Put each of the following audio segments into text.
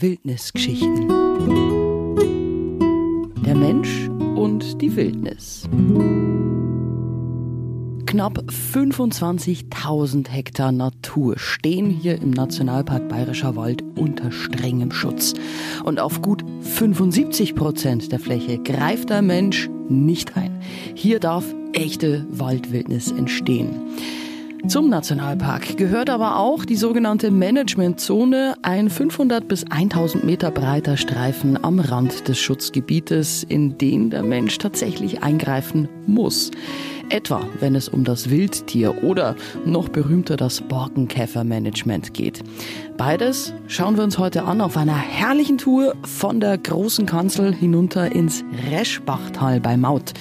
Wildnisgeschichten. Der Mensch und die Wildnis. Knapp 25.000 Hektar Natur stehen hier im Nationalpark Bayerischer Wald unter strengem Schutz. Und auf gut 75 Prozent der Fläche greift der Mensch nicht ein. Hier darf echte Waldwildnis entstehen. Zum Nationalpark gehört aber auch die sogenannte Managementzone, ein 500 bis 1000 Meter breiter Streifen am Rand des Schutzgebietes, in den der Mensch tatsächlich eingreifen muss. Etwa, wenn es um das Wildtier oder noch berühmter das Borkenkäfermanagement geht. Beides schauen wir uns heute an auf einer herrlichen Tour von der großen Kanzel hinunter ins Reschbachtal bei Maut.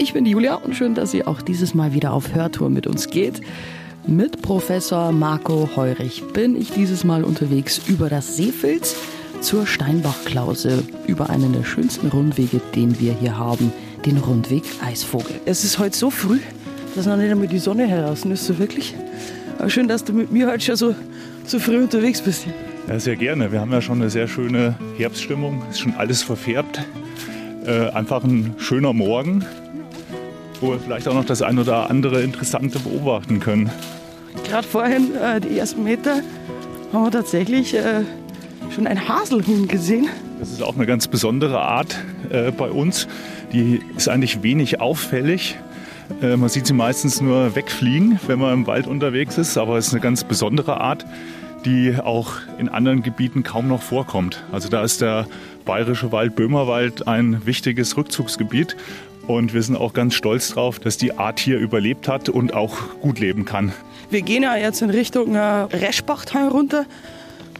Ich bin Julia und schön, dass sie auch dieses Mal wieder auf Hörtour mit uns geht. Mit Professor Marco Heurich bin ich dieses Mal unterwegs über das Seefilz zur Steinbachklause, über einen der schönsten Rundwege, den wir hier haben, den Rundweg Eisvogel. Es ist heute so früh, dass noch nicht einmal die Sonne heraus ist, so wirklich. Aber schön, dass du mit mir heute schon so, so früh unterwegs bist. Ja, sehr gerne. Wir haben ja schon eine sehr schöne Herbststimmung. Es ist schon alles verfärbt. Äh, einfach ein schöner Morgen wo wir vielleicht auch noch das ein oder andere Interessante beobachten können. Gerade vorhin, äh, die ersten Meter, haben wir tatsächlich äh, schon ein Haselhuhn gesehen. Das ist auch eine ganz besondere Art äh, bei uns. Die ist eigentlich wenig auffällig. Äh, man sieht sie meistens nur wegfliegen, wenn man im Wald unterwegs ist, aber es ist eine ganz besondere Art, die auch in anderen Gebieten kaum noch vorkommt. Also da ist der Bayerische Wald, Böhmerwald ein wichtiges Rückzugsgebiet und wir sind auch ganz stolz drauf, dass die Art hier überlebt hat und auch gut leben kann. Wir gehen ja jetzt in Richtung äh, Reschbachtal runter.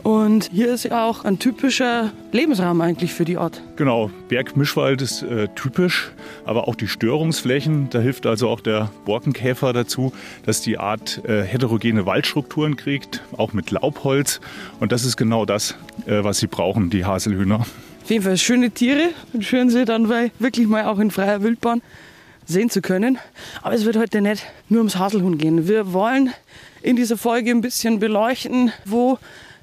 Und hier ist ja auch ein typischer Lebensraum eigentlich für die Art. Genau, Bergmischwald ist äh, typisch, aber auch die Störungsflächen, da hilft also auch der Borkenkäfer dazu, dass die Art äh, heterogene Waldstrukturen kriegt, auch mit Laubholz. Und das ist genau das, äh, was sie brauchen, die Haselhühner. Auf jeden Fall schöne Tiere und schön sie dann wirklich mal auch in freier Wildbahn sehen zu können. Aber es wird heute nicht nur ums Haselhuhn gehen. Wir wollen in dieser Folge ein bisschen beleuchten, wo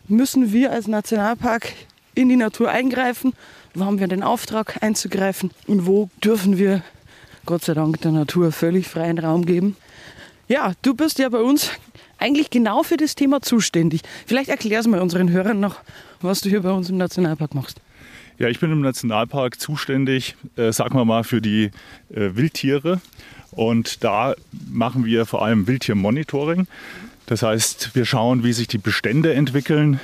müssen wir als Nationalpark in die Natur eingreifen, wo haben wir den Auftrag einzugreifen und wo dürfen wir Gott sei Dank der Natur völlig freien Raum geben. Ja, du bist ja bei uns eigentlich genau für das Thema zuständig. Vielleicht erklärst du mal unseren Hörern noch, was du hier bei uns im Nationalpark machst. Ja, ich bin im Nationalpark zuständig, äh, sagen wir mal, für die äh, Wildtiere. Und da machen wir vor allem Wildtiermonitoring. Das heißt, wir schauen, wie sich die Bestände entwickeln,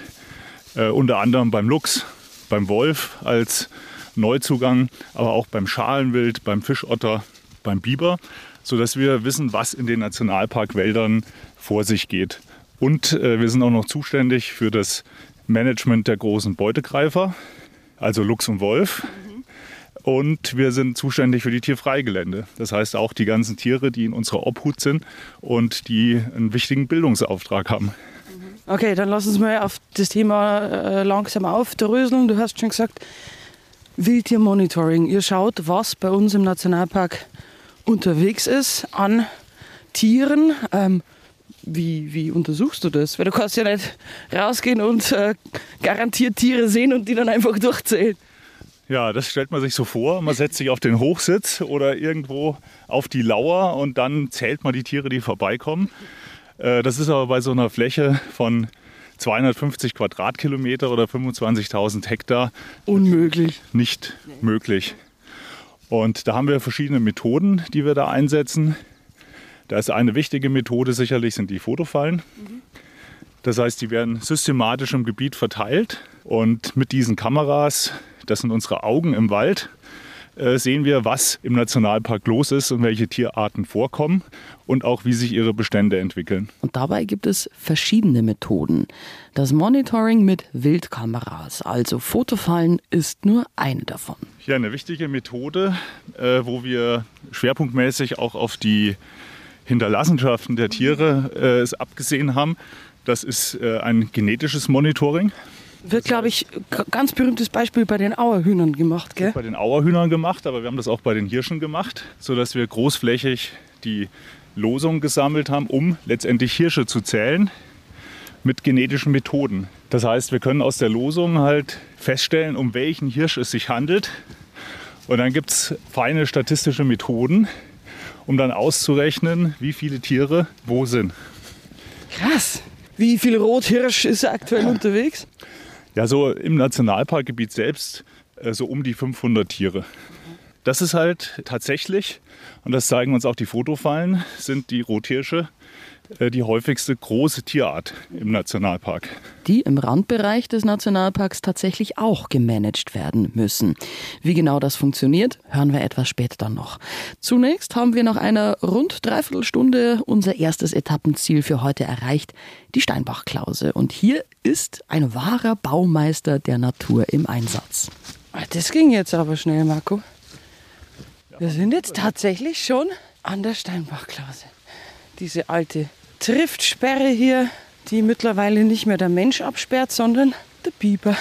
äh, unter anderem beim Luchs, beim Wolf als Neuzugang, aber auch beim Schalenwild, beim Fischotter, beim Biber, sodass wir wissen, was in den Nationalparkwäldern vor sich geht. Und äh, wir sind auch noch zuständig für das Management der großen Beutegreifer also Luchs und Wolf. Und wir sind zuständig für die Tierfreigelände. Das heißt auch die ganzen Tiere, die in unserer Obhut sind und die einen wichtigen Bildungsauftrag haben. Okay, dann lass uns mal auf das Thema äh, langsam aufdröseln. Du hast schon gesagt, Wildtiermonitoring. Ihr schaut, was bei uns im Nationalpark unterwegs ist an Tieren. Ähm, wie, wie untersuchst du das? Weil du kannst ja nicht rausgehen und äh, garantiert Tiere sehen und die dann einfach durchzählen. Ja, das stellt man sich so vor. Man setzt sich auf den Hochsitz oder irgendwo auf die Lauer und dann zählt man die Tiere, die vorbeikommen. Äh, das ist aber bei so einer Fläche von 250 Quadratkilometer oder 25.000 Hektar unmöglich. Nicht möglich. Und da haben wir verschiedene Methoden, die wir da einsetzen. Da ist eine wichtige Methode sicherlich sind die Fotofallen. Das heißt, die werden systematisch im Gebiet verteilt und mit diesen Kameras, das sind unsere Augen im Wald, äh, sehen wir, was im Nationalpark los ist und welche Tierarten vorkommen und auch wie sich ihre Bestände entwickeln. Und dabei gibt es verschiedene Methoden. Das Monitoring mit Wildkameras, also Fotofallen, ist nur eine davon. Ja, eine wichtige Methode, äh, wo wir schwerpunktmäßig auch auf die Hinterlassenschaften der Tiere äh, es abgesehen haben. Das ist äh, ein genetisches Monitoring. Wird, glaube ich, ganz berühmtes Beispiel bei den Auerhühnern gemacht, gell? Bei den Auerhühnern gemacht, aber wir haben das auch bei den Hirschen gemacht, sodass wir großflächig die Losung gesammelt haben, um letztendlich Hirsche zu zählen. mit genetischen Methoden. Das heißt, wir können aus der Losung halt feststellen, um welchen Hirsch es sich handelt. Und dann gibt es feine statistische Methoden, um dann auszurechnen, wie viele Tiere wo sind. Krass. Wie viel Rothirsch ist aktuell unterwegs? Ja, so im Nationalparkgebiet selbst äh, so um die 500 Tiere. Das ist halt tatsächlich, und das zeigen uns auch die Fotofallen, sind die Rothirsche die häufigste große Tierart im Nationalpark. Die im Randbereich des Nationalparks tatsächlich auch gemanagt werden müssen. Wie genau das funktioniert, hören wir etwas später dann noch. Zunächst haben wir nach einer rund dreiviertel Stunde unser erstes Etappenziel für heute erreicht, die Steinbachklause. Und hier ist ein wahrer Baumeister der Natur im Einsatz. Ah, das ging jetzt aber schnell, Marco. Wir sind jetzt tatsächlich schon an der Steinbachklause. Diese alte Triftsperre hier, die mittlerweile nicht mehr der Mensch absperrt, sondern der Biber.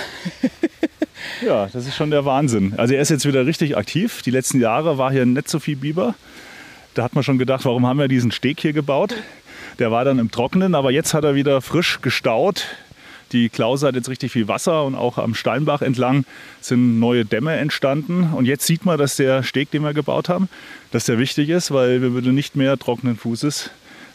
ja, das ist schon der Wahnsinn. Also er ist jetzt wieder richtig aktiv. Die letzten Jahre war hier nicht so viel Biber. Da hat man schon gedacht, warum haben wir diesen Steg hier gebaut? Der war dann im Trockenen, aber jetzt hat er wieder frisch gestaut. Die Klause hat jetzt richtig viel Wasser und auch am Steinbach entlang sind neue Dämme entstanden. Und jetzt sieht man, dass der Steg, den wir gebaut haben, dass der wichtig ist, weil wir würden nicht mehr trockenen Fußes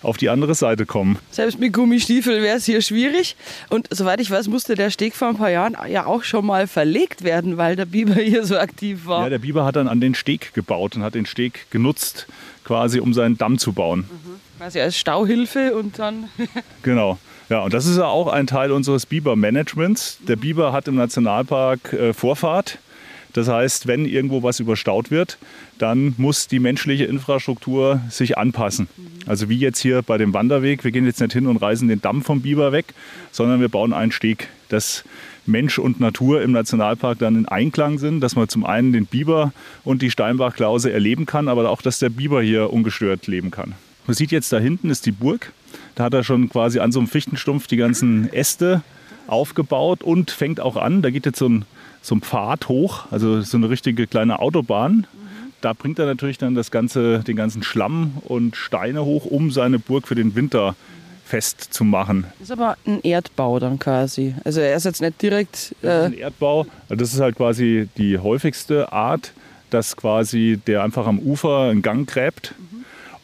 auf die andere Seite kommen. Selbst mit Gummistiefel wäre es hier schwierig. Und soweit ich weiß, musste der Steg vor ein paar Jahren ja auch schon mal verlegt werden, weil der Biber hier so aktiv war. Ja, der Biber hat dann an den Steg gebaut und hat den Steg genutzt, quasi um seinen Damm zu bauen. Mhm. Quasi als Stauhilfe und dann. genau. Ja, und das ist ja auch ein Teil unseres Biber-Managements. Der Biber hat im Nationalpark äh, Vorfahrt. Das heißt, wenn irgendwo was überstaut wird, dann muss die menschliche Infrastruktur sich anpassen. Also wie jetzt hier bei dem Wanderweg. Wir gehen jetzt nicht hin und reißen den Damm vom Biber weg, sondern wir bauen einen Steg, dass Mensch und Natur im Nationalpark dann in Einklang sind, dass man zum einen den Biber und die Steinbachklause erleben kann, aber auch, dass der Biber hier ungestört leben kann. Man sieht jetzt da hinten ist die Burg. Da hat er schon quasi an so einem Fichtenstumpf die ganzen Äste aufgebaut und fängt auch an. Da geht jetzt so ein so ein Pfad hoch, also so eine richtige kleine Autobahn. Da bringt er natürlich dann das ganze, den ganzen Schlamm und Steine hoch, um seine Burg für den Winter festzumachen. Das ist aber ein Erdbau dann quasi. Also er ist jetzt nicht direkt. Äh das ist ein Erdbau. Also das ist halt quasi die häufigste Art, dass quasi der einfach am Ufer einen Gang gräbt.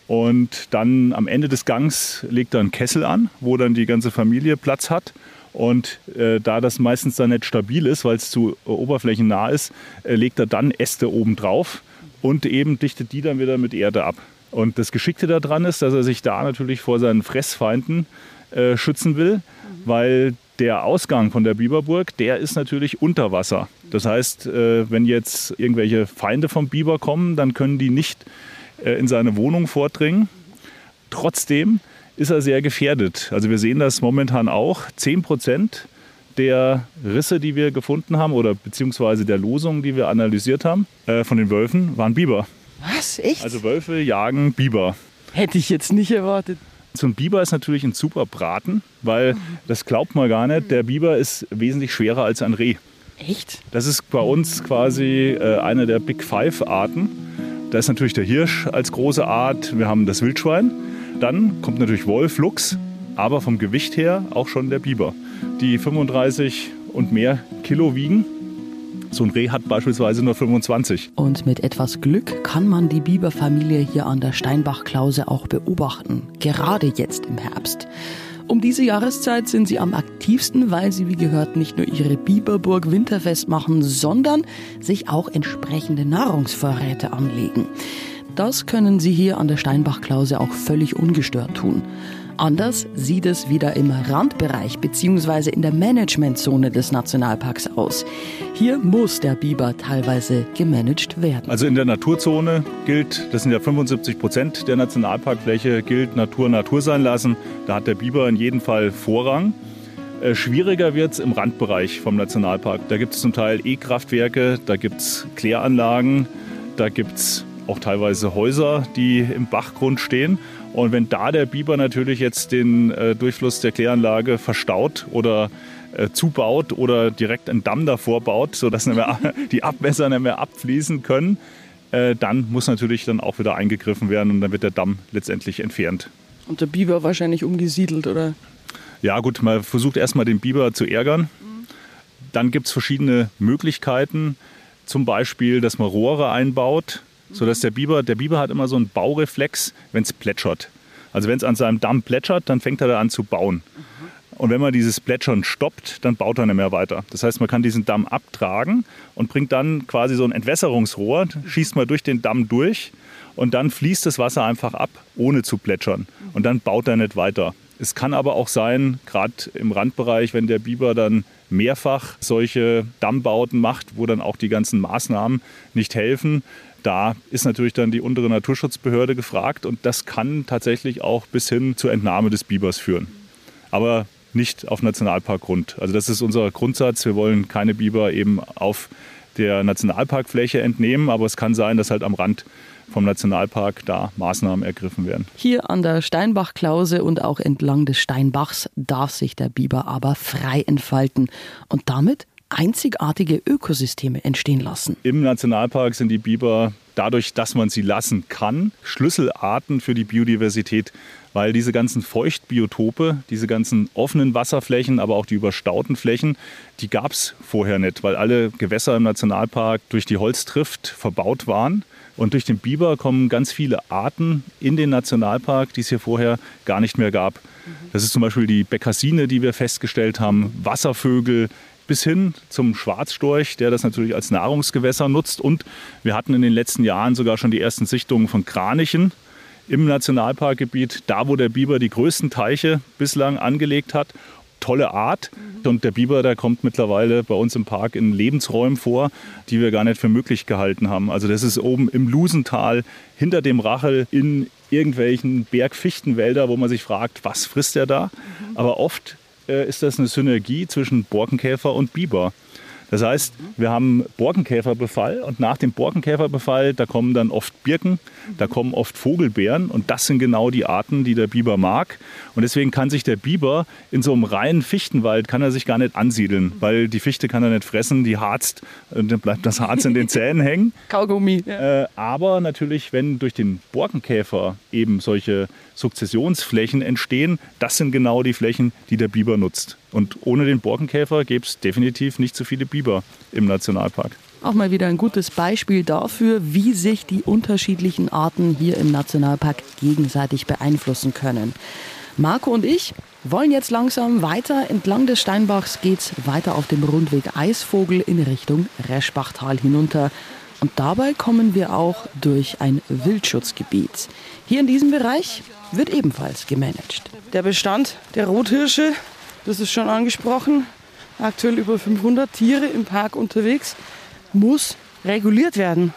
Und dann am Ende des Gangs legt er einen Kessel an, wo dann die ganze Familie Platz hat. Und äh, da das meistens dann nicht stabil ist, weil es zu äh, oberflächennah ist, äh, legt er dann Äste oben drauf und eben dichtet die dann wieder mit Erde ab. Und das Geschickte daran ist, dass er sich da natürlich vor seinen Fressfeinden äh, schützen will, mhm. weil der Ausgang von der Biberburg, der ist natürlich unter Wasser. Das heißt, äh, wenn jetzt irgendwelche Feinde vom Biber kommen, dann können die nicht äh, in seine Wohnung vordringen. Trotzdem ist er sehr gefährdet. Also wir sehen das momentan auch. 10 Prozent der Risse, die wir gefunden haben oder beziehungsweise der Losungen, die wir analysiert haben, äh, von den Wölfen, waren Biber. Was? Echt? Also Wölfe jagen Biber. Hätte ich jetzt nicht erwartet. So ein Biber ist natürlich ein super Braten, weil das glaubt man gar nicht. Der Biber ist wesentlich schwerer als ein Reh. Echt? Das ist bei uns quasi äh, eine der Big Five Arten. Da ist natürlich der Hirsch als große Art. Wir haben das Wildschwein. Dann kommt natürlich Wolf, Luchs, aber vom Gewicht her auch schon der Biber, die 35 und mehr Kilo wiegen. So ein Reh hat beispielsweise nur 25. Und mit etwas Glück kann man die Biberfamilie hier an der Steinbachklause auch beobachten, gerade jetzt im Herbst. Um diese Jahreszeit sind sie am aktivsten, weil sie, wie gehört, nicht nur ihre Biberburg winterfest machen, sondern sich auch entsprechende Nahrungsvorräte anlegen. Das können Sie hier an der Steinbachklause auch völlig ungestört tun. Anders sieht es wieder im Randbereich bzw. in der Managementzone des Nationalparks aus. Hier muss der Biber teilweise gemanagt werden. Also in der Naturzone gilt, das sind ja 75 Prozent der Nationalparkfläche, gilt Natur Natur sein lassen. Da hat der Biber in jedem Fall Vorrang. Äh, schwieriger wird es im Randbereich vom Nationalpark. Da gibt es zum Teil E-Kraftwerke, da gibt es Kläranlagen, da gibt es auch teilweise Häuser, die im Bachgrund stehen. Und wenn da der Biber natürlich jetzt den äh, Durchfluss der Kläranlage verstaut oder äh, zubaut oder direkt einen Damm davor baut, sodass nicht mehr, die Abwässer nicht mehr abfließen können, äh, dann muss natürlich dann auch wieder eingegriffen werden und dann wird der Damm letztendlich entfernt. Und der Biber wahrscheinlich umgesiedelt, oder? Ja gut, man versucht erstmal den Biber zu ärgern. Dann gibt es verschiedene Möglichkeiten. Zum Beispiel, dass man Rohre einbaut, sodass der Biber, der Biber hat immer so einen Baureflex, wenn es plätschert. Also wenn es an seinem Damm plätschert, dann fängt er da an zu bauen. Und wenn man dieses Plätschern stoppt, dann baut er nicht mehr weiter. Das heißt, man kann diesen Damm abtragen und bringt dann quasi so ein Entwässerungsrohr, schießt mal durch den Damm durch und dann fließt das Wasser einfach ab, ohne zu plätschern. Und dann baut er nicht weiter. Es kann aber auch sein, gerade im Randbereich, wenn der Biber dann mehrfach solche Dammbauten macht, wo dann auch die ganzen Maßnahmen nicht helfen, da ist natürlich dann die untere Naturschutzbehörde gefragt und das kann tatsächlich auch bis hin zur Entnahme des Bibers führen. Aber nicht auf Nationalparkgrund. Also das ist unser Grundsatz. Wir wollen keine Biber eben auf der Nationalparkfläche entnehmen, aber es kann sein, dass halt am Rand vom Nationalpark da Maßnahmen ergriffen werden. Hier an der Steinbachklause und auch entlang des Steinbachs darf sich der Biber aber frei entfalten und damit einzigartige Ökosysteme entstehen lassen. Im Nationalpark sind die Biber dadurch, dass man sie lassen kann, Schlüsselarten für die Biodiversität, weil diese ganzen Feuchtbiotope, diese ganzen offenen Wasserflächen, aber auch die überstauten Flächen, die gab es vorher nicht, weil alle Gewässer im Nationalpark durch die Holztrift verbaut waren. Und durch den Biber kommen ganz viele Arten in den Nationalpark, die es hier vorher gar nicht mehr gab. Das ist zum Beispiel die Bekassine, die wir festgestellt haben, Wasservögel, bis hin zum Schwarzstorch, der das natürlich als Nahrungsgewässer nutzt. Und wir hatten in den letzten Jahren sogar schon die ersten Sichtungen von Kranichen im Nationalparkgebiet, da wo der Biber die größten Teiche bislang angelegt hat. Tolle Art. Und der Biber, der kommt mittlerweile bei uns im Park in Lebensräumen vor, die wir gar nicht für möglich gehalten haben. Also das ist oben im Lusental, hinter dem Rachel, in irgendwelchen Bergfichtenwälder, wo man sich fragt, was frisst er da? Aber oft äh, ist das eine Synergie zwischen Borkenkäfer und Biber. Das heißt, wir haben Borkenkäferbefall und nach dem Borkenkäferbefall, da kommen dann oft Birken, da kommen oft Vogelbeeren und das sind genau die Arten, die der Biber mag. Und deswegen kann sich der Biber in so einem reinen Fichtenwald kann er sich gar nicht ansiedeln, weil die Fichte kann er nicht fressen, die harzt, und dann bleibt das Harz in den Zähnen hängen. Kaugummi. Ja. Äh, aber natürlich, wenn durch den Borkenkäfer eben solche Sukzessionsflächen entstehen, das sind genau die Flächen, die der Biber nutzt. Und ohne den Borkenkäfer gäbe es definitiv nicht so viele Biber im Nationalpark. Auch mal wieder ein gutes Beispiel dafür, wie sich die unterschiedlichen Arten hier im Nationalpark gegenseitig beeinflussen können. Marco und ich wollen jetzt langsam weiter. Entlang des Steinbachs geht's weiter auf dem Rundweg Eisvogel in Richtung Reschbachtal hinunter. Und dabei kommen wir auch durch ein Wildschutzgebiet. Hier in diesem Bereich wird ebenfalls gemanagt. Der Bestand der Rothirsche, das ist schon angesprochen, aktuell über 500 Tiere im Park unterwegs, muss reguliert werden.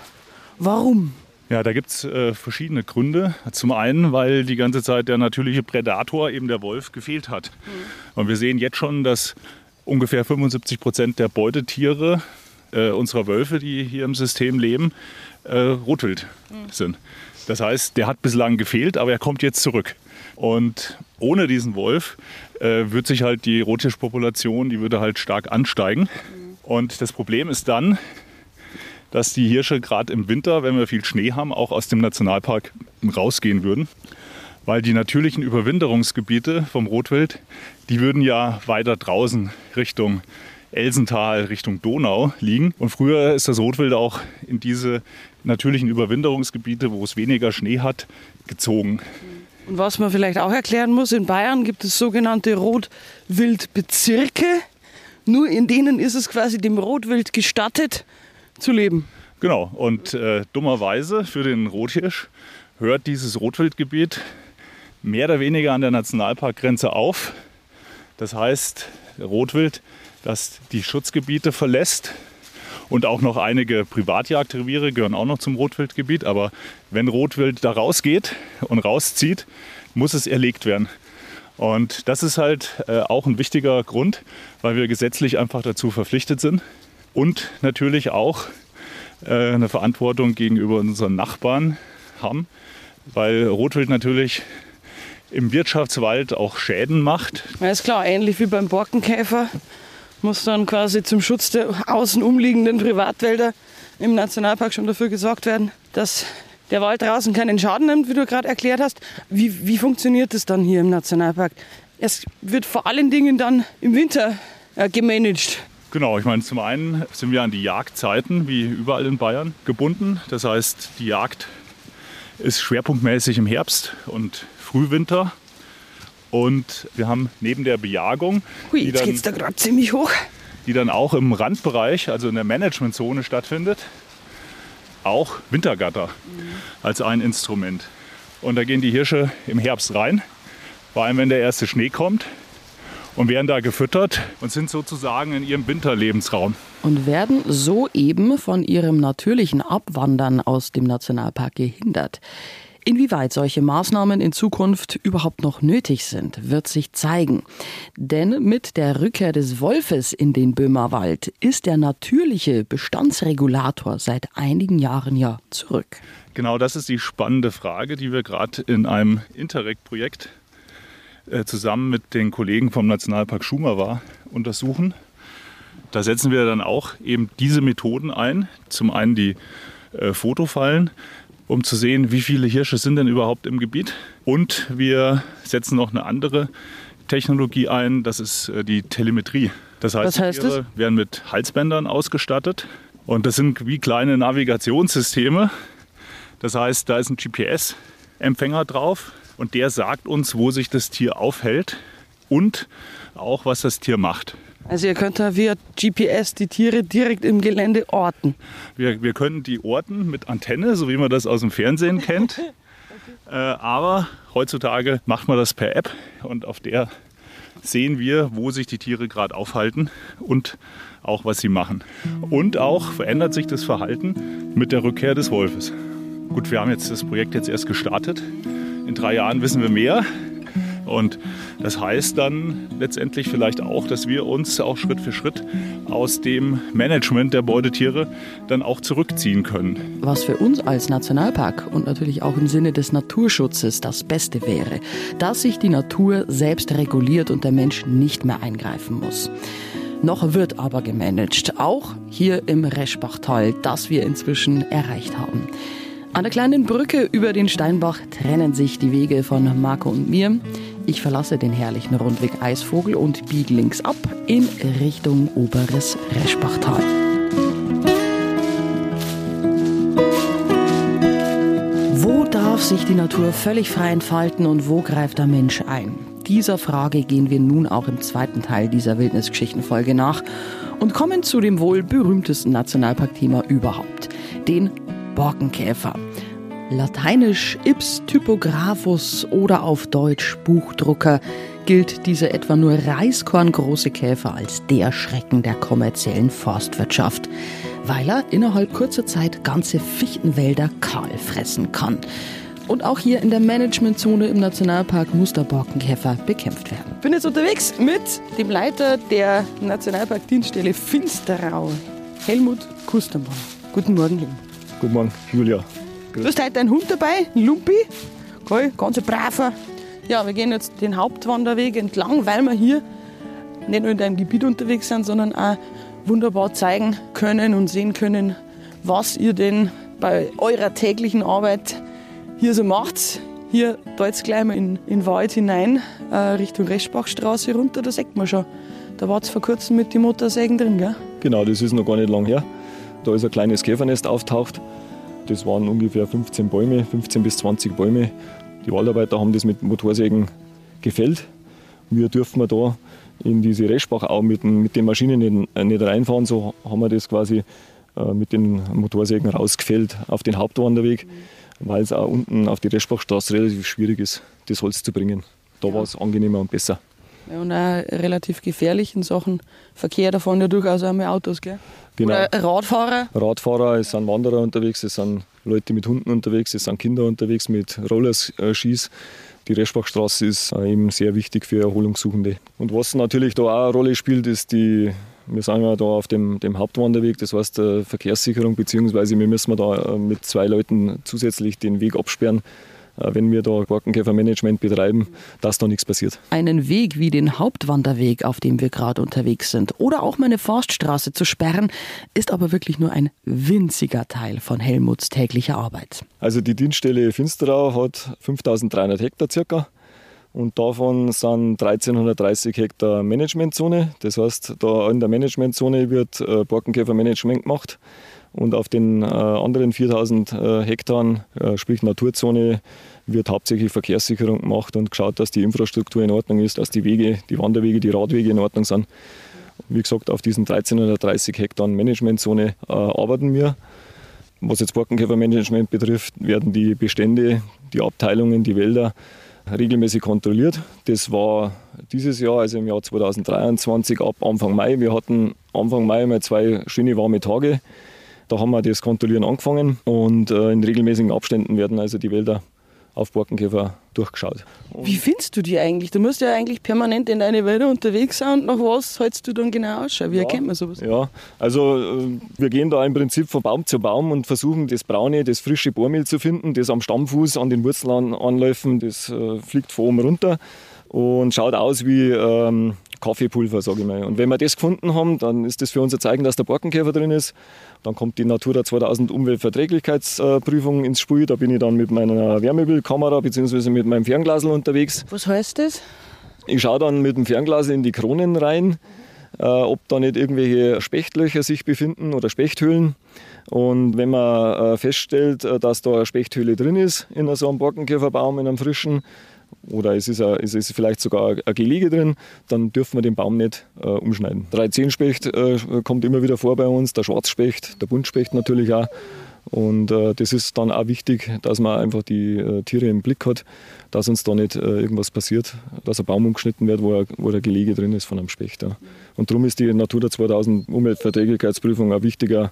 Warum? Ja, da gibt es äh, verschiedene Gründe. Zum einen, weil die ganze Zeit der natürliche Prädator, eben der Wolf, gefehlt hat. Mhm. Und wir sehen jetzt schon, dass ungefähr 75 Prozent der Beutetiere äh, unserer Wölfe, die hier im System leben, äh, Rotwild mhm. sind. Das heißt, der hat bislang gefehlt, aber er kommt jetzt zurück. Und ohne diesen Wolf äh, wird sich halt die Rothirschpopulation, die würde halt stark ansteigen. Und das Problem ist dann, dass die Hirsche gerade im Winter, wenn wir viel Schnee haben, auch aus dem Nationalpark rausgehen würden. Weil die natürlichen Überwinterungsgebiete vom Rotwild, die würden ja weiter draußen Richtung Elsental, Richtung Donau liegen. Und früher ist das Rotwild auch in diese natürlichen Überwinterungsgebiete, wo es weniger Schnee hat, gezogen. Und was man vielleicht auch erklären muss, in Bayern gibt es sogenannte Rotwildbezirke. Nur in denen ist es quasi dem Rotwild gestattet zu leben. Genau, und äh, dummerweise für den Rothirsch hört dieses Rotwildgebiet mehr oder weniger an der Nationalparkgrenze auf. Das heißt, Rotwild, das die Schutzgebiete verlässt, und auch noch einige Privatjagdreviere gehören auch noch zum Rotwildgebiet. Aber wenn Rotwild da rausgeht und rauszieht, muss es erlegt werden. Und das ist halt äh, auch ein wichtiger Grund, weil wir gesetzlich einfach dazu verpflichtet sind. Und natürlich auch äh, eine Verantwortung gegenüber unseren Nachbarn haben, weil Rotwild natürlich im Wirtschaftswald auch Schäden macht. Ja, ist klar, ähnlich wie beim Borkenkäfer muss dann quasi zum Schutz der außen umliegenden Privatwälder im Nationalpark schon dafür gesorgt werden, dass der Wald draußen keinen Schaden nimmt, wie du gerade erklärt hast. Wie, wie funktioniert das dann hier im Nationalpark? Es wird vor allen Dingen dann im Winter äh, gemanagt. Genau, ich meine, zum einen sind wir an die Jagdzeiten, wie überall in Bayern, gebunden. Das heißt, die Jagd ist schwerpunktmäßig im Herbst und Frühwinter. Und wir haben neben der Bejagung, Hui, die, jetzt dann, geht's da gerade ziemlich hoch. die dann auch im Randbereich, also in der Managementzone stattfindet, auch Wintergatter als ein Instrument. Und da gehen die Hirsche im Herbst rein, vor allem wenn der erste Schnee kommt und werden da gefüttert und sind sozusagen in ihrem Winterlebensraum. Und werden so eben von ihrem natürlichen Abwandern aus dem Nationalpark gehindert. Inwieweit solche Maßnahmen in Zukunft überhaupt noch nötig sind, wird sich zeigen. Denn mit der Rückkehr des Wolfes in den Böhmerwald ist der natürliche Bestandsregulator seit einigen Jahren ja zurück. Genau das ist die spannende Frage, die wir gerade in einem Interreg-Projekt äh, zusammen mit den Kollegen vom Nationalpark Schumacher untersuchen. Da setzen wir dann auch eben diese Methoden ein. Zum einen die äh, Fotofallen, um zu sehen, wie viele Hirsche sind denn überhaupt im Gebiet. Und wir setzen noch eine andere Technologie ein, das ist äh, die Telemetrie. Das heißt, Was heißt die Tiere werden mit Halsbändern ausgestattet. Und das sind wie kleine Navigationssysteme. Das heißt, da ist ein GPS-Empfänger drauf und der sagt uns, wo sich das Tier aufhält und auch, was das Tier macht. Also ihr könnt da via GPS die Tiere direkt im Gelände orten. Wir, wir können die orten mit Antenne, so wie man das aus dem Fernsehen kennt. Äh, aber heutzutage macht man das per App und auf der sehen wir, wo sich die Tiere gerade aufhalten und auch, was sie machen. Und auch verändert sich das Verhalten mit der Rückkehr des Wolfes. Gut, wir haben jetzt das Projekt jetzt erst gestartet. In drei Jahren wissen wir mehr. Und das heißt dann letztendlich vielleicht auch, dass wir uns auch Schritt für Schritt aus dem Management der Beutetiere dann auch zurückziehen können. Was für uns als Nationalpark und natürlich auch im Sinne des Naturschutzes das Beste wäre, dass sich die Natur selbst reguliert und der Mensch nicht mehr eingreifen muss. Noch wird aber gemanagt, auch hier im Reschbachtal, das wir inzwischen erreicht haben. An der kleinen Brücke über den Steinbach trennen sich die Wege von Marco und mir. Ich verlasse den herrlichen Rundweg Eisvogel und biege links ab in Richtung oberes Reschbachtal. Wo darf sich die Natur völlig frei entfalten und wo greift der Mensch ein? Dieser Frage gehen wir nun auch im zweiten Teil dieser Wildnisgeschichtenfolge nach und kommen zu dem wohl berühmtesten Nationalparkthema überhaupt, den Borkenkäfer. Lateinisch Ips typographus oder auf Deutsch Buchdrucker gilt dieser etwa nur reiskorngroße Käfer als der Schrecken der kommerziellen Forstwirtschaft, weil er innerhalb kurzer Zeit ganze Fichtenwälder kahl fressen kann. Und auch hier in der Managementzone im Nationalpark muss der Borkenkäfer bekämpft werden. Ich bin jetzt unterwegs mit dem Leiter der Nationalparkdienststelle Finsterau, Helmut Kustermann. Guten Morgen, Helmut. Guten Morgen, Julia. Du hast heute einen Hund dabei, einen Lumpi. Cool, ganz braver. Ja, wir gehen jetzt den Hauptwanderweg entlang, weil wir hier nicht nur in deinem Gebiet unterwegs sind, sondern auch wunderbar zeigen können und sehen können, was ihr denn bei eurer täglichen Arbeit hier so macht. Hier jetzt gleich mal in, in Wald hinein, äh, Richtung Reschbachstraße runter, da sieht man schon. Da war es vor kurzem mit den Motorsägen drin, gell? Genau, das ist noch gar nicht lang her. Da ist ein kleines Käfernest auftaucht. Das waren ungefähr 15 Bäume, 15 bis 20 Bäume. Die Waldarbeiter haben das mit Motorsägen gefällt. Wir dürfen da in diese Reschbachau mit, den- mit den Maschinen nicht, nicht reinfahren. So haben wir das quasi äh, mit den Motorsägen rausgefällt auf den Hauptwanderweg, weil es auch unten auf die Reschbachstraße relativ schwierig ist, das Holz zu bringen. Da war es angenehmer und besser. Ja, und auch relativ gefährlich in Sachen Verkehr. Da fahren ja durchaus auch mal Autos, gell? Genau. Oder Radfahrer. Radfahrer, es sind Wanderer unterwegs, es sind Leute mit Hunden unterwegs, es sind Kinder unterwegs mit Rollerskis. Die Reschbachstraße ist äh, eben sehr wichtig für Erholungssuchende. Und was natürlich da auch eine Rolle spielt, ist die, wir sind ja da auf dem, dem Hauptwanderweg, das heißt äh, Verkehrssicherung, beziehungsweise wir müssen da äh, mit zwei Leuten zusätzlich den Weg absperren, äh, wenn wir da Borkenkäfermanagement betreiben, dass da nichts passiert. Einen Weg wie den Hauptwanderweg, auf dem wir gerade unterwegs sind, oder auch meine Forststraße zu sperren, ist aber wirklich nur ein winziger Teil von Helmuts täglicher Arbeit. Also die Dienststelle Finsterau hat 5300 Hektar circa. Und davon sind 1330 Hektar Managementzone. Das heißt, da in der Managementzone wird äh, Borkenkäfermanagement gemacht. Und auf den äh, anderen 4000 äh, Hektaren, äh, sprich Naturzone, wird hauptsächlich Verkehrssicherung gemacht und geschaut, dass die Infrastruktur in Ordnung ist, dass die Wege, die Wanderwege, die Radwege in Ordnung sind. Wie gesagt, auf diesen 1330 Hektar Managementzone äh, arbeiten wir. Was jetzt Borkenkäfermanagement betrifft, werden die Bestände, die Abteilungen, die Wälder regelmäßig kontrolliert. Das war dieses Jahr, also im Jahr 2023, ab Anfang Mai. Wir hatten Anfang Mai mal zwei schöne warme Tage. Da haben wir das Kontrollieren angefangen und äh, in regelmäßigen Abständen werden also die Wälder auf Borkenkäfer durchgeschaut. Wie findest du die eigentlich? Du musst ja eigentlich permanent in deine Wälder unterwegs sein und nach was hältst du dann genau ausschauen? Wie ja, erkennt man sowas? Ja, also äh, wir gehen da im Prinzip von Baum zu Baum und versuchen das braune, das frische Bohrmehl zu finden, das am Stammfuß an den Wurzeln anläuft, das äh, fliegt von oben runter und schaut aus wie ähm, Kaffeepulver, sage ich mal. Und wenn wir das gefunden haben, dann ist das für uns ein Zeichen, dass der Borkenkäfer drin ist. Dann kommt die Natura 2000 Umweltverträglichkeitsprüfung ins Spiel. Da bin ich dann mit meiner Wärmebildkamera bzw. mit meinem Fernglas unterwegs. Was heißt das? Ich schaue dann mit dem Fernglas in die Kronen rein, äh, ob da nicht irgendwelche Spechtlöcher sich befinden oder Spechthöhlen. Und wenn man äh, feststellt, äh, dass da eine Spechthöhle drin ist in so einem Borkenkäferbaum, in einem frischen, oder es ist, a, es ist vielleicht sogar ein Gelege drin, dann dürfen wir den Baum nicht äh, umschneiden. 13-Specht äh, kommt immer wieder vor bei uns, der Schwarzspecht, der Buntspecht natürlich auch. Und äh, das ist dann auch wichtig, dass man einfach die äh, Tiere im Blick hat, dass uns da nicht äh, irgendwas passiert, dass ein Baum umgeschnitten wird, wo, wo der Gelege drin ist von einem Specht. Ja. Und darum ist die Natura 2000 Umweltverträglichkeitsprüfung ein wichtiger äh,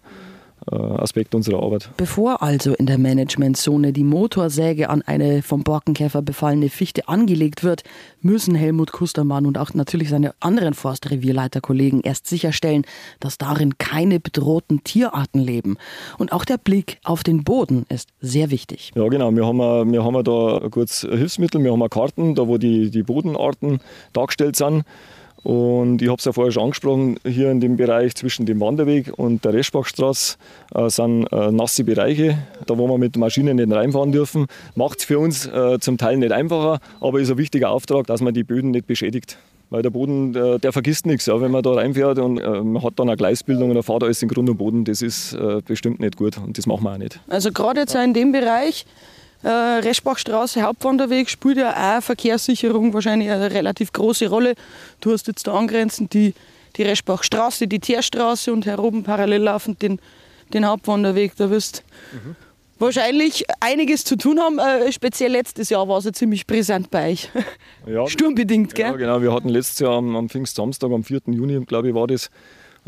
Aspekt unserer Arbeit. Bevor also in der Managementzone die Motorsäge an eine vom Borkenkäfer befallene Fichte angelegt wird, müssen Helmut Kustermann und auch natürlich seine anderen Forstrevierleiterkollegen erst sicherstellen, dass darin keine bedrohten Tierarten leben. Und auch der Blick auf den Boden ist sehr wichtig. Ja, genau. Wir haben, wir haben da kurz Hilfsmittel, wir haben Karten, da wo die, die Bodenarten dargestellt sind. Und ich habe es ja vorher schon angesprochen, hier in dem Bereich zwischen dem Wanderweg und der Reschbachstraße äh, sind äh, nasse Bereiche, da wo wir mit Maschinen nicht reinfahren dürfen. Macht es für uns äh, zum Teil nicht einfacher, aber ist ein wichtiger Auftrag, dass man die Böden nicht beschädigt. Weil der Boden, der, der vergisst nichts. Ja. Wenn man da reinfährt und äh, man hat dann eine Gleisbildung und er fährt alles in Grund und Boden, das ist äh, bestimmt nicht gut und das machen wir auch nicht. Also gerade jetzt in dem Bereich, äh, Reschbachstraße, Hauptwanderweg, spielt ja auch Verkehrssicherung wahrscheinlich eine relativ große Rolle. Du hast jetzt da angrenzend die, die Reschbachstraße, die Teerstraße und heroben parallel laufend den, den Hauptwanderweg. Da wirst mhm. wahrscheinlich einiges zu tun haben. Äh, speziell letztes Jahr war es ja ziemlich präsent bei euch. Ja, Sturmbedingt, gell? Ja, genau. Wir hatten letztes Jahr am, am Pfingstsamstag, am 4. Juni, glaube ich, war das.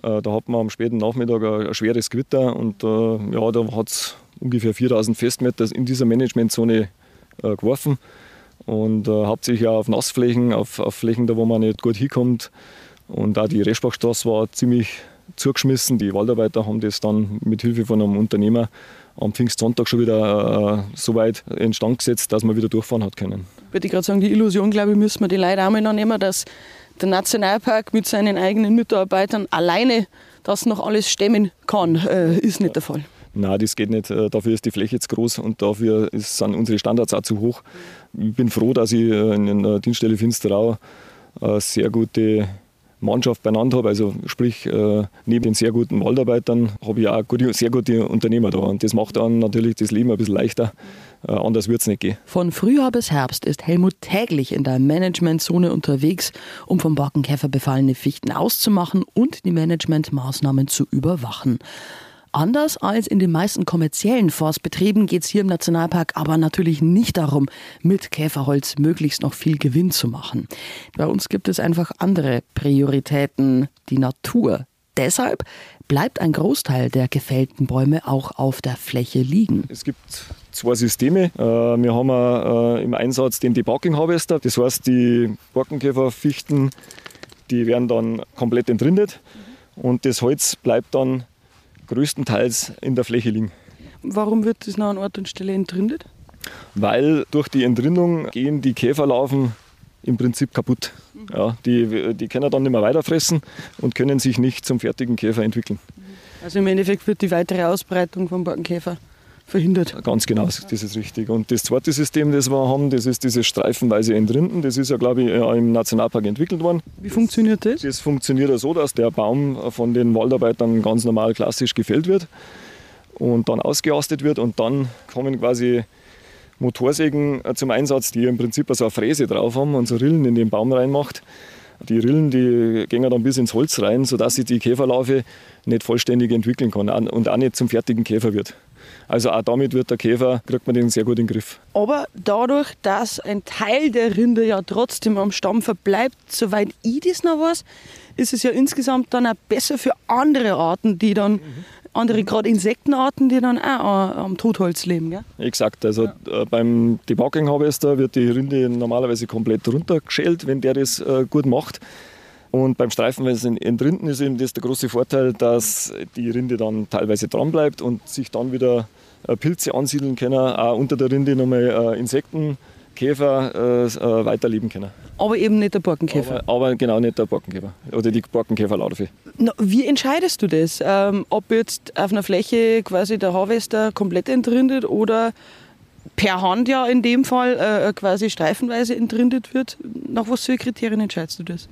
Äh, da hatten wir am späten Nachmittag ein, ein schweres Gewitter und äh, ja, da hat es ungefähr 4000 Festmeter in dieser Managementzone äh, geworfen. Und äh, hauptsächlich auch auf Nassflächen, auf, auf, Flächen, da wo man nicht gut hinkommt. Und auch die Reschbachstraße war ziemlich zugeschmissen. Die Waldarbeiter haben das dann mit Hilfe von einem Unternehmer am Pfingstsonntag schon wieder äh, so weit instand gesetzt, dass man wieder durchfahren hat können. Würde ich gerade sagen, die Illusion, glaube ich, müssen wir die Leute auch mal noch nehmen, dass der Nationalpark mit seinen eigenen Mitarbeitern alleine das noch alles stemmen kann. Äh, ist nicht der Fall. Nein, das geht nicht. Äh, dafür ist die Fläche zu groß und dafür sind unsere Standards auch zu hoch. Ich bin froh, dass ich äh, in der Dienststelle Finsterau eine sehr gute Mannschaft beieinander habe. Also sprich, äh, neben den sehr guten Waldarbeitern habe ich auch gute, sehr gute Unternehmer da. Und das macht dann natürlich das Leben ein bisschen leichter. anders wird es nicht gehen. Von Frühjahr bis Herbst ist Helmut täglich in der Managementzone unterwegs, um vom Borkenkäfer befallene Fichten auszumachen und die Managementmaßnahmen zu überwachen. Anders als in den meisten kommerziellen Forstbetrieben geht es hier im Nationalpark aber natürlich nicht darum, mit Käferholz möglichst noch viel Gewinn zu machen. Bei uns gibt es einfach andere Prioritäten, die Natur. Deshalb bleibt ein Großteil der gefällten Bäume auch auf der Fläche liegen. Es gibt zwei Systeme. Äh, wir haben äh, im Einsatz den Debugging Harvester. Das heißt, die Borkenkäferfichten, die werden dann komplett entrindet und das Holz bleibt dann größtenteils in der Fläche liegen. Warum wird das noch an Ort und Stelle entrindet? Weil durch die Entrindung gehen die Käferlarven im Prinzip kaputt. Ja, die, die können dann nicht mehr weiterfressen und können sich nicht zum fertigen Käfer entwickeln. Also im Endeffekt wird die weitere Ausbreitung vom Borkenkäfer verhindert. Ganz genau, das ist richtig. Und das zweite System, das wir haben, das ist dieses streifenweise Entrinden. Das ist ja, glaube ich, im Nationalpark entwickelt worden. Wie funktioniert das? Das funktioniert ja so, dass der Baum von den Waldarbeitern ganz normal klassisch gefällt wird und dann ausgeastet wird und dann kommen quasi Motorsägen zum Einsatz, die im Prinzip so eine Fräse drauf haben und so Rillen in den Baum reinmacht. Die Rillen, die gehen dann bis ins Holz rein, sodass sich die Käferlarve nicht vollständig entwickeln kann und auch nicht zum fertigen Käfer wird. Also auch damit wird der Käfer, kriegt man den sehr gut in den Griff. Aber dadurch, dass ein Teil der Rinde ja trotzdem am Stamm verbleibt, soweit ich das noch weiß, ist es ja insgesamt dann auch besser für andere Arten, die dann mhm andere gerade Insektenarten, die dann auch am Totholz leben. Gell? Exakt. Also ja. äh, beim Debugging Harvester wird die Rinde normalerweise komplett runtergeschält, wenn der das äh, gut macht. Und beim Streifenweise entrinden ist eben das der große Vorteil, dass die Rinde dann teilweise dran bleibt und sich dann wieder äh, Pilze ansiedeln können, auch unter der Rinde nochmal äh, Insekten Käfer äh, äh, weiterleben können. Aber eben nicht der Borkenkäfer. Aber, aber genau nicht der Borkenkäfer oder die Borkenkäferlarve. Na, wie entscheidest du das? Ähm, ob jetzt auf einer Fläche quasi der Harvester komplett entrindet oder per Hand ja in dem Fall äh, quasi streifenweise entrindet wird? Nach was für Kriterien entscheidest du das?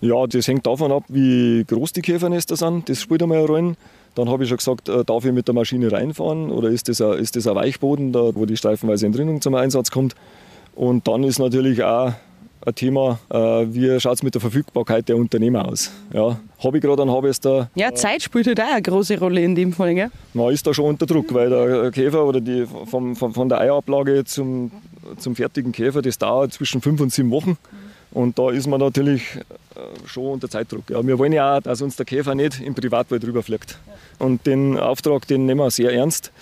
Ja, das hängt davon ab, wie groß die Käfernester sind. Das spielt einmal eine Rolle. Dann habe ich schon gesagt, äh, darf ich mit der Maschine reinfahren oder ist das, ein, ist das ein Weichboden, da, wo die streifenweise Entrinnung zum Einsatz kommt. Und dann ist natürlich auch ein Thema, äh, wie schaut es mit der Verfügbarkeit der Unternehmer aus. Ja, habe ich gerade einen Harvester. Ja, Zeit spielt halt auch eine große Rolle in dem Fall. Gell? Man ist da schon unter Druck, weil der Käfer oder die, vom, vom, von der Eierablage zum, zum fertigen Käfer, das dauert zwischen fünf und sieben Wochen. Und da ist man natürlich äh, schon unter Zeitdruck. Ja, wir wollen ja auch, dass uns der Käfer nicht im Privatwald rüberfliegt. Und den Auftrag, den nehmen wir sehr ernst.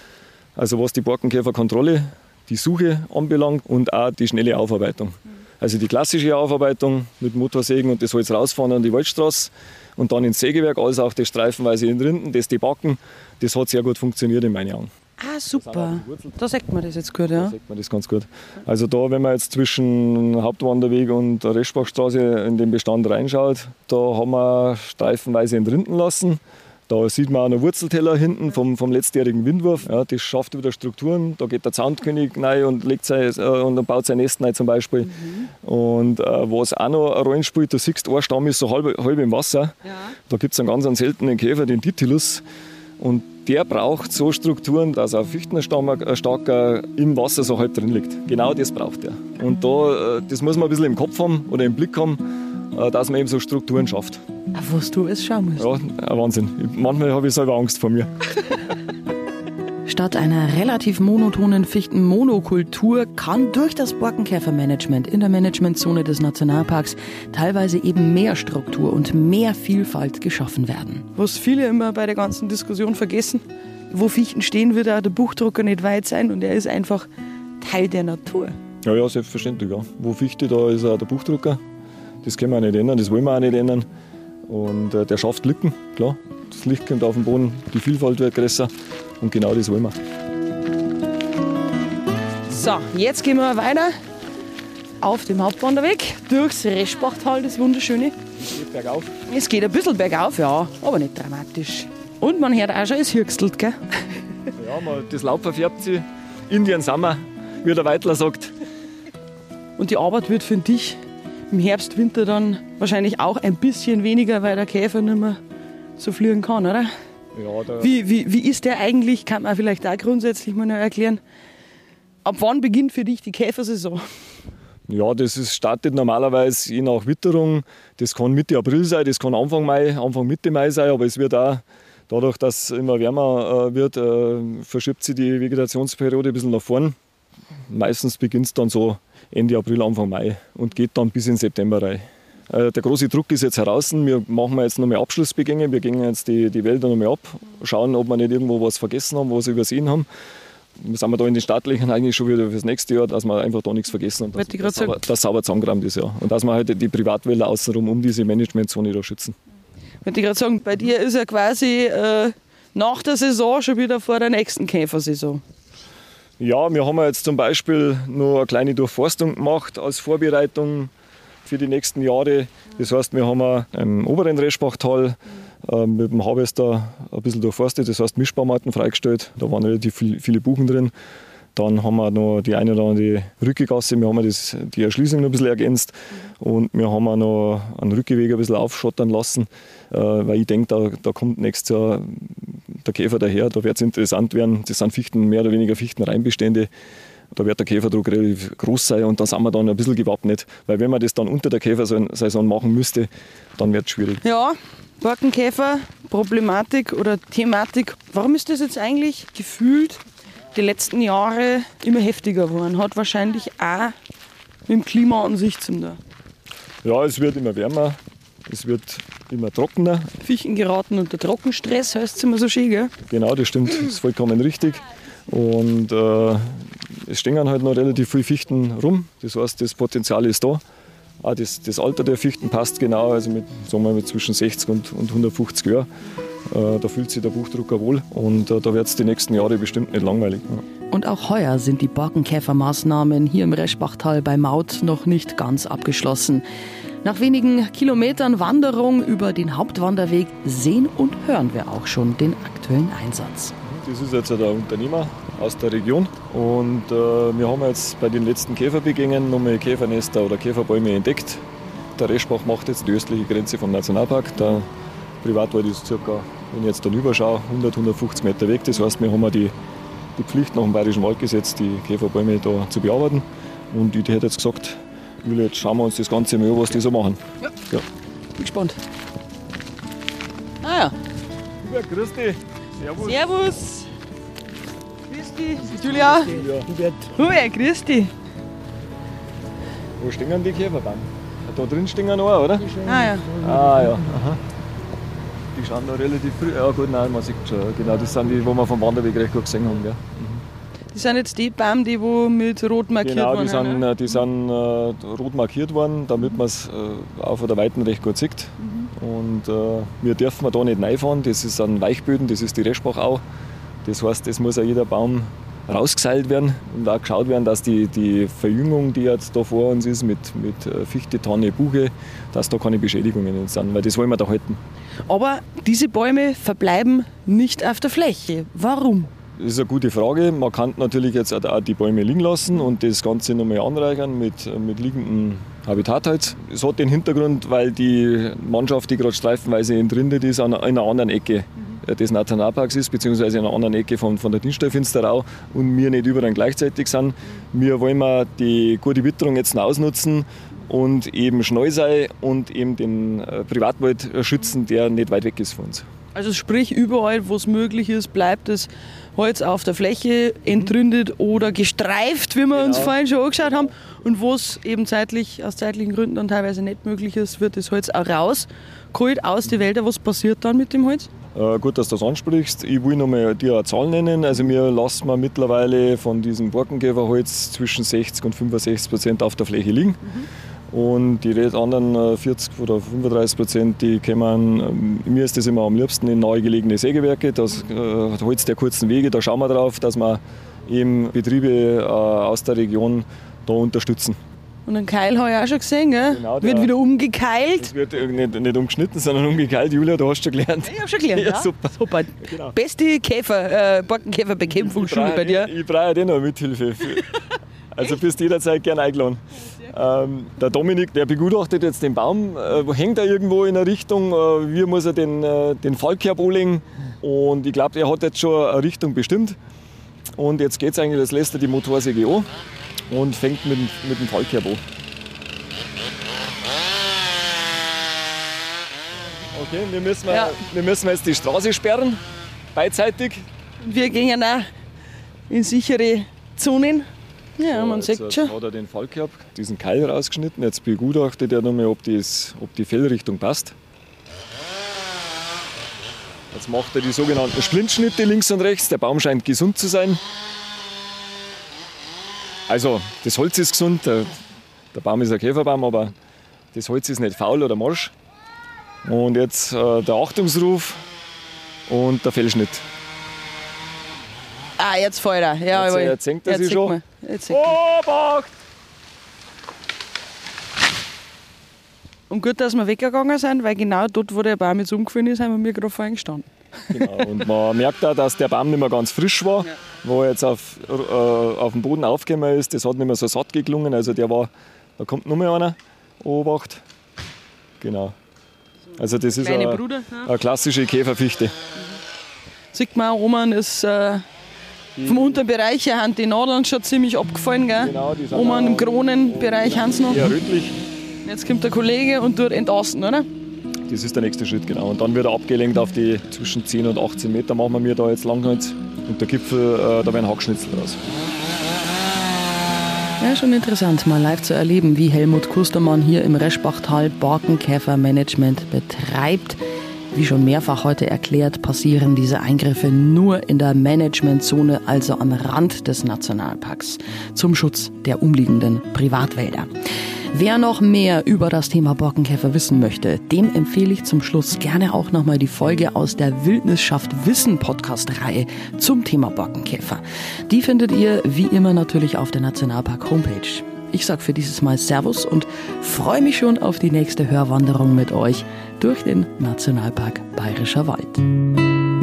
Also was die Borkenkäferkontrolle, die Suche anbelangt und auch die schnelle Aufarbeitung. Also die klassische Aufarbeitung mit Motorsägen und das Holz rausfahren an die Waldstraße und dann ins Sägewerk, als auch das streifenweise in Rinden, das Debacken, das hat sehr gut funktioniert in meinen Augen. Ah, super. Da sagt man das jetzt gut, ja? Da sagt man das ganz gut. Also da, wenn man jetzt zwischen Hauptwanderweg und Reschbachstraße in den Bestand reinschaut, da haben wir streifenweise entrinden lassen. Da sieht man auch einen Wurzelteller hinten vom, vom letztjährigen Windwurf. Ja, das schafft wieder Strukturen. Da geht der Zaunkönig rein und, legt sein, äh, und baut sein Nest rein zum Beispiel. Mhm. Und äh, was auch noch eine Rolle spielt, du siehst, ein Stamm ist so halb, halb im Wasser. Ja. Da gibt es einen ganz einen seltenen Käfer, den Titilus. Und der braucht so Strukturen, dass ein Fichtenstamm starker im Wasser so halb drin liegt. Genau das braucht er. Und da, äh, das muss man ein bisschen im Kopf haben oder im Blick haben, äh, dass man eben so Strukturen schafft. Auf was du es schauen musst. Ja, Wahnsinn. Manchmal habe ich selber Angst vor mir. Statt einer relativ monotonen Fichtenmonokultur kann durch das Borkenkäfermanagement in der Managementzone des Nationalparks teilweise eben mehr Struktur und mehr Vielfalt geschaffen werden. Was viele immer bei der ganzen Diskussion vergessen, wo Fichten stehen, wird auch der Buchdrucker nicht weit sein und er ist einfach Teil der Natur. Ja, ja, selbstverständlich. Ja. Wo Fichte, da ist auch der Buchdrucker. Das können wir auch nicht ändern, das wollen wir auch nicht ändern. Und äh, der schafft Lücken, klar. Das Licht kommt auf den Boden, die Vielfalt wird größer und genau das wollen wir. So, jetzt gehen wir weiter auf dem Hauptwanderweg durchs Reschbachtal, das wunderschöne. Es geht bergauf. Es geht ein bisschen bergauf, ja, aber nicht dramatisch. Und man hört auch schon, es hügstelt, gell? Ja, man, das Laub verfärbt sich. Indien Sommer, wie der Weitler sagt. Und die Arbeit wird für dich im Herbst, Winter dann wahrscheinlich auch ein bisschen weniger, weil der Käfer nicht mehr so fliegen kann, oder? Ja, wie, wie, wie ist der eigentlich? Kann man vielleicht auch grundsätzlich mal noch erklären. Ab wann beginnt für dich die Käfersaison? Ja, das ist, startet normalerweise je nach Witterung. Das kann Mitte April sein, das kann Anfang Mai, Anfang Mitte Mai sein, aber es wird auch, dadurch, dass es immer wärmer äh, wird, äh, verschiebt sich die Vegetationsperiode ein bisschen nach vorn. Meistens beginnt es dann so Ende April, Anfang Mai und geht dann bis in September rein. Äh, der große Druck ist jetzt heraus. Wir machen jetzt nochmal Abschlussbegänge. Wir gehen jetzt die, die Wälder nochmal ab, schauen, ob wir nicht irgendwo was vergessen haben, was wir übersehen haben. Wir sind wir da in den Startlöchern eigentlich schon wieder fürs nächste Jahr, dass wir einfach da nichts vergessen haben. Dass, das, sauber, das sauber zusammengeräumt ist, ja. Und dass wir halt die Privatwälder außenrum um diese Managementzone da schützen. Ich wollte gerade sagen, bei dir ist ja quasi äh, nach der Saison schon wieder vor der nächsten Käfersaison. Ja, wir haben jetzt zum Beispiel nur eine kleine Durchforstung gemacht als Vorbereitung für die nächsten Jahre. Das heißt, wir haben im oberen Reschbachtal äh, mit dem Harvester ein bisschen durchforstet, das heißt Mischbaumarten freigestellt. Da waren relativ viel, viele Buchen drin. Dann haben wir noch die eine oder andere Rückegasse, wir haben das, die Erschließung noch ein bisschen ergänzt und wir haben auch noch einen Rückgeweg ein bisschen aufschottern lassen, äh, weil ich denke, da, da kommt nächstes Jahr der Käfer daher, da wird es interessant werden. Das sind Fichten, mehr oder weniger Fichtenreinbestände. Da wird der Käferdruck relativ groß sein und da sind wir dann ein bisschen gewappnet. Weil wenn man das dann unter der Käfersaison machen müsste, dann wird es schwierig. Ja, Borkenkäfer, Problematik oder Thematik. Warum ist das jetzt eigentlich gefühlt die letzten Jahre immer heftiger geworden? Hat wahrscheinlich auch mit dem Klima an sich zu tun. Ja, es wird immer wärmer, es wird immer trockener. Fichten geraten unter Trockenstress, heißt es immer so schön, gell? Genau, das stimmt, das ist vollkommen richtig. Und äh, es stehen halt noch relativ viele Fichten rum. Das heißt, das Potenzial ist da. Auch das, das Alter der Fichten passt genau, also mit, sagen wir, mit zwischen 60 und, und 150 Jahren. Äh, da fühlt sich der Buchdrucker wohl und äh, da wird es die nächsten Jahre bestimmt nicht langweilig. Und auch heuer sind die Borkenkäfermaßnahmen hier im Reschbachtal bei Maut noch nicht ganz abgeschlossen. Nach wenigen Kilometern Wanderung über den Hauptwanderweg sehen und hören wir auch schon den aktuellen Einsatz. Das ist jetzt der Unternehmer aus der Region und äh, wir haben jetzt bei den letzten Käferbegängen nochmal Käfernester oder Käferbäume entdeckt. Der Reschbach macht jetzt die östliche Grenze vom Nationalpark. Der Privatwald ist circa, wenn ich jetzt dann überschaue, 100, 150 Meter weg. Das heißt, wir haben die, die Pflicht nach dem Bayerischen Waldgesetz, die Käferbäume da zu bearbeiten. Und ich hätte jetzt gesagt, Julia, jetzt schauen wir uns das Ganze mal an, was die so machen. Ja. ja. Bin gespannt. Ah ja. Ja, grüß dich. Servus. Servus. Grüß dich. Julia. Hubert. Hubert, grüß dich. Wo stehen die Käferbaum? Da drin stehen noch, oder? Ah ja. Ah ja. Aha. Die schauen noch relativ früh. Ja gut, nein, man sieht schon. Genau, das sind die, die wir vom Wanderweg recht gut gesehen haben. Gell? Das sind jetzt die Bäume, die wo mit rot markiert genau, waren. die sind, ne? die sind äh, rot markiert worden, damit man es äh, auch von der Weiten recht gut sieht. Mhm. Und äh, wir dürfen da nicht reinfahren, das ist ein Weichböden, das ist die Reschbachau. Das heißt, es muss auch jeder Baum rausgeseilt werden und auch geschaut werden, dass die, die Verjüngung, die jetzt da vor uns ist, mit, mit äh, Fichte, Tanne, Buche, dass da keine Beschädigungen sind, weil das wollen wir da halten. Aber diese Bäume verbleiben nicht auf der Fläche. Warum? Das ist eine gute Frage. Man kann natürlich jetzt auch die Bäume liegen lassen und das Ganze nochmal anreichern mit, mit liegendem Habitatholz. Es hat den Hintergrund, weil die Mannschaft, die gerade streifenweise entrindet ist, an einer anderen Ecke des Nationalparks ist, beziehungsweise in einer anderen Ecke von, von der Dienststeinfinsterau und wir nicht überall gleichzeitig sind. Wir wollen mal die gute Witterung jetzt ausnutzen und eben Schneusei und eben den äh, Privatwald schützen, der nicht weit weg ist von uns. Also sprich, überall, wo es möglich ist, bleibt es Holz auf der Fläche entrindet oder gestreift, wie wir genau. uns vorhin schon angeschaut haben. Und wo es eben zeitlich, aus zeitlichen Gründen dann teilweise nicht möglich ist, wird das Holz auch rausgeholt aus den Wäldern. Was passiert dann mit dem Holz? Äh, gut, dass du das ansprichst. Ich will noch mal dir eine Zahl nennen. Also wir lassen wir mittlerweile von diesem Borkenkäferholz zwischen 60 und 65 Prozent auf der Fläche liegen. Mhm. Und die anderen 40 äh, oder 35 Prozent, die kommen, ähm, mir ist das immer am liebsten in neu gelegene Sägewerke, das äh, Holz der kurzen Wege, da schauen wir drauf, dass wir eben Betriebe äh, aus der Region da unterstützen. Und den Keil habe ich auch schon gesehen, gell? Genau, wird wieder umgekeilt. Wird nicht, nicht, umgeschnitten, sondern umgekeilt. Julia, du hast schon gelernt. Ich habe schon gelernt, ja. ja. Super. super. Genau. Beste Käfer, äh, Borkenkäferbekämpfungsschule bei dir. Ich, ich brauche dir noch Mithilfe. also bist jederzeit gerne eingeladen. Ähm, der Dominik, der begutachtet jetzt den Baum, äh, hängt er irgendwo in der Richtung, äh, wie muss er den, äh, den Fallkerb anlegen. Und ich glaube, er hat jetzt schon eine Richtung bestimmt. Und jetzt geht es eigentlich, das lässt er die Motorsäge an und fängt mit, mit dem Fallkerb an. Okay, wir müssen, ja. wir müssen jetzt die Straße sperren, beidseitig. Wir gehen ja auch in sichere Zonen. Ja, so, man sieht jetzt schon. hat er den Fallkerb, diesen Keil rausgeschnitten. Jetzt begutachtet er nochmal, ob, ob die Fellrichtung passt. Jetzt macht er die sogenannten Splintschnitte links und rechts. Der Baum scheint gesund zu sein. Also, das Holz ist gesund. Der, der Baum ist ein Käferbaum, aber das Holz ist nicht faul oder morsch. Und jetzt äh, der Achtungsruf und der Fellschnitt. Ah, jetzt fällt er. Ja, jetzt, jetzt senkt er sich schon. Obacht! Und gut, dass wir weggegangen sind, weil genau dort, wo der Baum jetzt umgefallen ist, haben wir gerade vorhin gestanden. Genau. Und man merkt auch, dass der Baum nicht mehr ganz frisch war, ja. wo er jetzt auf, äh, auf dem Boden aufgekommen ist. Das hat nicht mehr so satt geklungen. Also der war, da kommt noch mal einer, Obacht. Genau. Also das ist eine, ja. eine klassische Käferfichte. Mhm. Sieht man auch, Roman ist äh, vom Unterbereich her haben die Nadeln schon ziemlich abgefallen. Gell? Genau, die sind Oman im Kronenbereich haben sie noch. Ja, rötlich. Jetzt kommt der Kollege und tut entasten, oder? Das ist der nächste Schritt, genau. Und dann wird er abgelenkt auf die zwischen 10 und 18 Meter machen wir mir da jetzt lang Und der Gipfel, äh, da werden Hackschnitzel raus. Ja, schon interessant, mal live zu erleben, wie Helmut Kustermann hier im Reschbachtal Borkenkäfermanagement betreibt. Wie schon mehrfach heute erklärt, passieren diese Eingriffe nur in der Managementzone, also am Rand des Nationalparks, zum Schutz der umliegenden Privatwälder. Wer noch mehr über das Thema Borkenkäfer wissen möchte, dem empfehle ich zum Schluss gerne auch nochmal die Folge aus der Wildnisschaft Wissen Podcast-Reihe zum Thema Borkenkäfer. Die findet ihr wie immer natürlich auf der Nationalpark Homepage. Ich sage für dieses Mal Servus und freue mich schon auf die nächste Hörwanderung mit euch durch den Nationalpark Bayerischer Wald.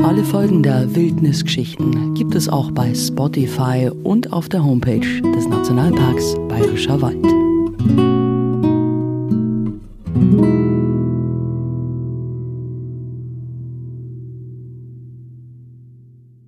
Alle Folgen der Wildnisgeschichten gibt es auch bei Spotify und auf der Homepage des Nationalparks Bayerischer Wald.